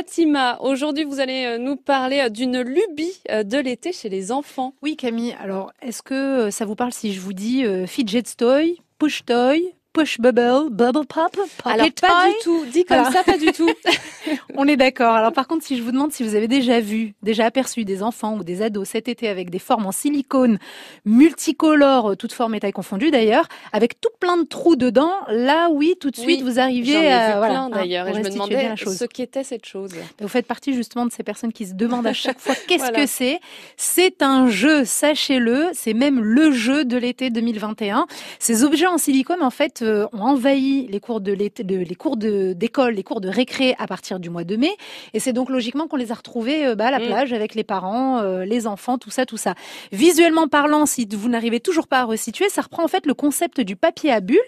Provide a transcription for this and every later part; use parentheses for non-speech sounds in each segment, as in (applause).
Fatima, aujourd'hui vous allez nous parler d'une lubie de l'été chez les enfants. Oui Camille, alors est-ce que ça vous parle si je vous dis fidget toy, push toy, push bubble, bubble pop, Alors pas du tout, dit comme ça, pas du (laughs) tout. On est d'accord. Alors par contre, si je vous demande si vous avez déjà vu, déjà aperçu des enfants ou des ados cet été avec des formes en silicone multicolores, toutes formes et tailles confondues d'ailleurs, avec tout plein de trous dedans, là oui, tout de suite vous arriviez à vu plein d'ailleurs et je me demandais ce qu'était cette chose. Vous faites partie justement de ces personnes qui se demandent à chaque fois (laughs) qu'est-ce que c'est? C'est un jeu, sachez-le, c'est même le jeu de l'été 2021. Ces objets en silicone en fait euh, ont envahi les cours de l'été, les cours d'école, les cours de récré à partir du mois de mai. Et c'est donc logiquement qu'on les a retrouvés euh, bah, à la mm. plage avec les parents, euh, les enfants, tout ça, tout ça. Visuellement parlant, si vous n'arrivez toujours pas à resituer, ça reprend en fait le concept du papier à bulles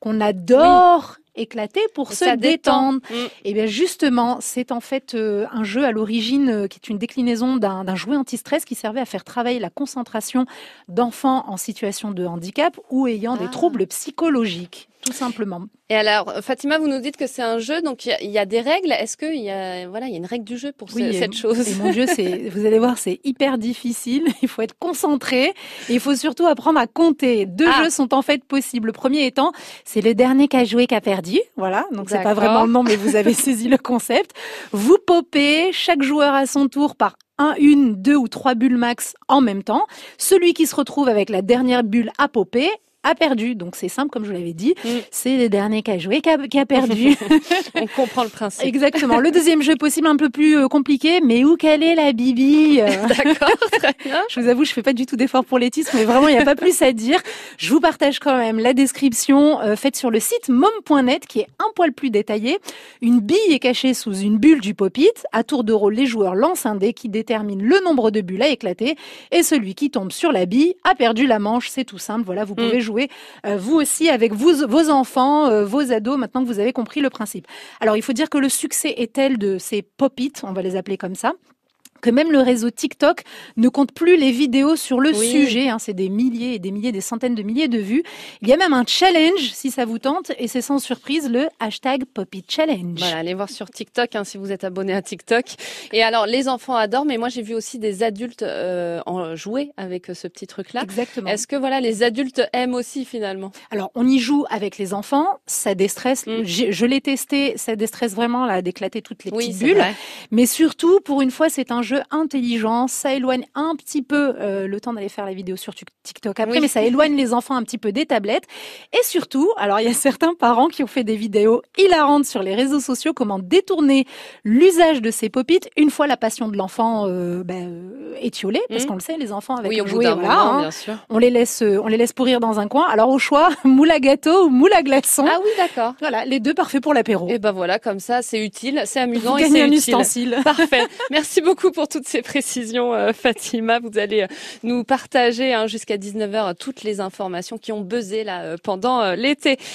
qu'on adore éclater pour se détendre. Mm. Et eh bien justement, c'est en fait euh, un jeu à l'origine euh, qui est une déclinaison d'un jouet anti-stress qui servait à faire travailler la concentration d'enfants en situation de handicap ou ayant des ah. troubles psychologiques tout simplement. Et alors, Fatima, vous nous dites que c'est un jeu, donc il y, a des règles. Est-ce qu'il y a, voilà, il y a une règle du jeu pour cette chose et Mon jeu, c'est, vous allez voir, c'est hyper difficile. (laughs) Il faut être concentré. Et il faut surtout apprendre à compter. Deux ah. jeux sont en fait possibles. Le premier étant, c'est le dernier qui a joué qui a perdu. Voilà. Donc c'est pas vraiment le nom, mais vous avez (laughs) saisi le concept. Vous popez chaque joueur à son tour par un, une, deux ou trois bulles max en même temps. Celui qui se retrouve avec la dernière bulle à popper a perdu. Donc c'est simple, comme je vous l'avais dit. Mm. C'est le dernier qui a joué qui a, perdu. (laughs) On comprend le principe. Exactement. Le deuxième jeu possible, un peu plus euh, compliqué, mais où quelle est la bibi (laughs) D'accord, très bien. Je vous avoue, je fais pas du tout d'effort pour les titres, mais vraiment, il n'y a pas plus à dire. Je vous partage quand même la description euh, faite sur le site mom.net, qui est un poil plus détaillé. Une bille est cachée sous une bulle du pop-it. À tour de rôle, les joueurs lancent un dé qui détermine le nombre de bulles à éclater, et celui qui tombe sur la bille a perdu la manche. C'est tout simple. Voilà, vous pouvez mm. jouer euh, vous aussi avec vos, vos enfants, euh, vos ados, maintenant que vous avez compris le principe. Alors il faut dire que le succès est tel de ces pop-it, on va les appeler comme ça, que même le réseau TikTok ne compte plus les vidéos sur le sujet. Hein, c'est des milliers et des milliers, des centaines de milliers de vues. Il y a même un challenge, si ça vous tente, et c'est sans surprise le hashtag Poppy Challenge. Voilà, allez voir sur TikTok hein, si vous êtes abonné à TikTok. Et alors, les enfants adorent, mais moi j'ai vu aussi des adultes euh, en jouer avec ce petit truc-là. Exactement. Est-ce que voilà, les adultes aiment aussi finalement? Alors, on y joue avec les enfants, ça déstresse. Mm. Je l'ai testé, ça déstresse vraiment là d'éclater toutes les petites bulles. Mais surtout, pour une fois, c'est un jeu intelligent. Ça éloigne un petit peu euh, le temps d'aller faire la vidéo sur TikTok après, mais ça éloigne les enfants un petit peu des tablettes. Et surtout, alors il y a certains parents qui ont fait des vidéos hilarantes sur les réseaux sociaux, comment détourner l'usage de ces popites une fois la passion de l'enfant euh, ben, euh, étiolée, parce mmh. qu'on le sait, les enfants avec oui, jouet, hein. bien sûr. on les laisse, on les laisse pourrir dans un coin. Alors au choix, (laughs) moule à gâteau ou moule à glaçon. Ah oui, d'accord. Voilà, les deux parfaits pour l'apéro. Et ben voilà, comme ça, c'est utile, c'est amusant et c'est un utile. ustensile. Parfait. (laughs) Merci beaucoup pour toutes ces précisions, euh, Fatima. Vous allez euh, nous partager hein, jusqu'à 19h toutes les informations qui ont buzzé là euh, pendant l'été.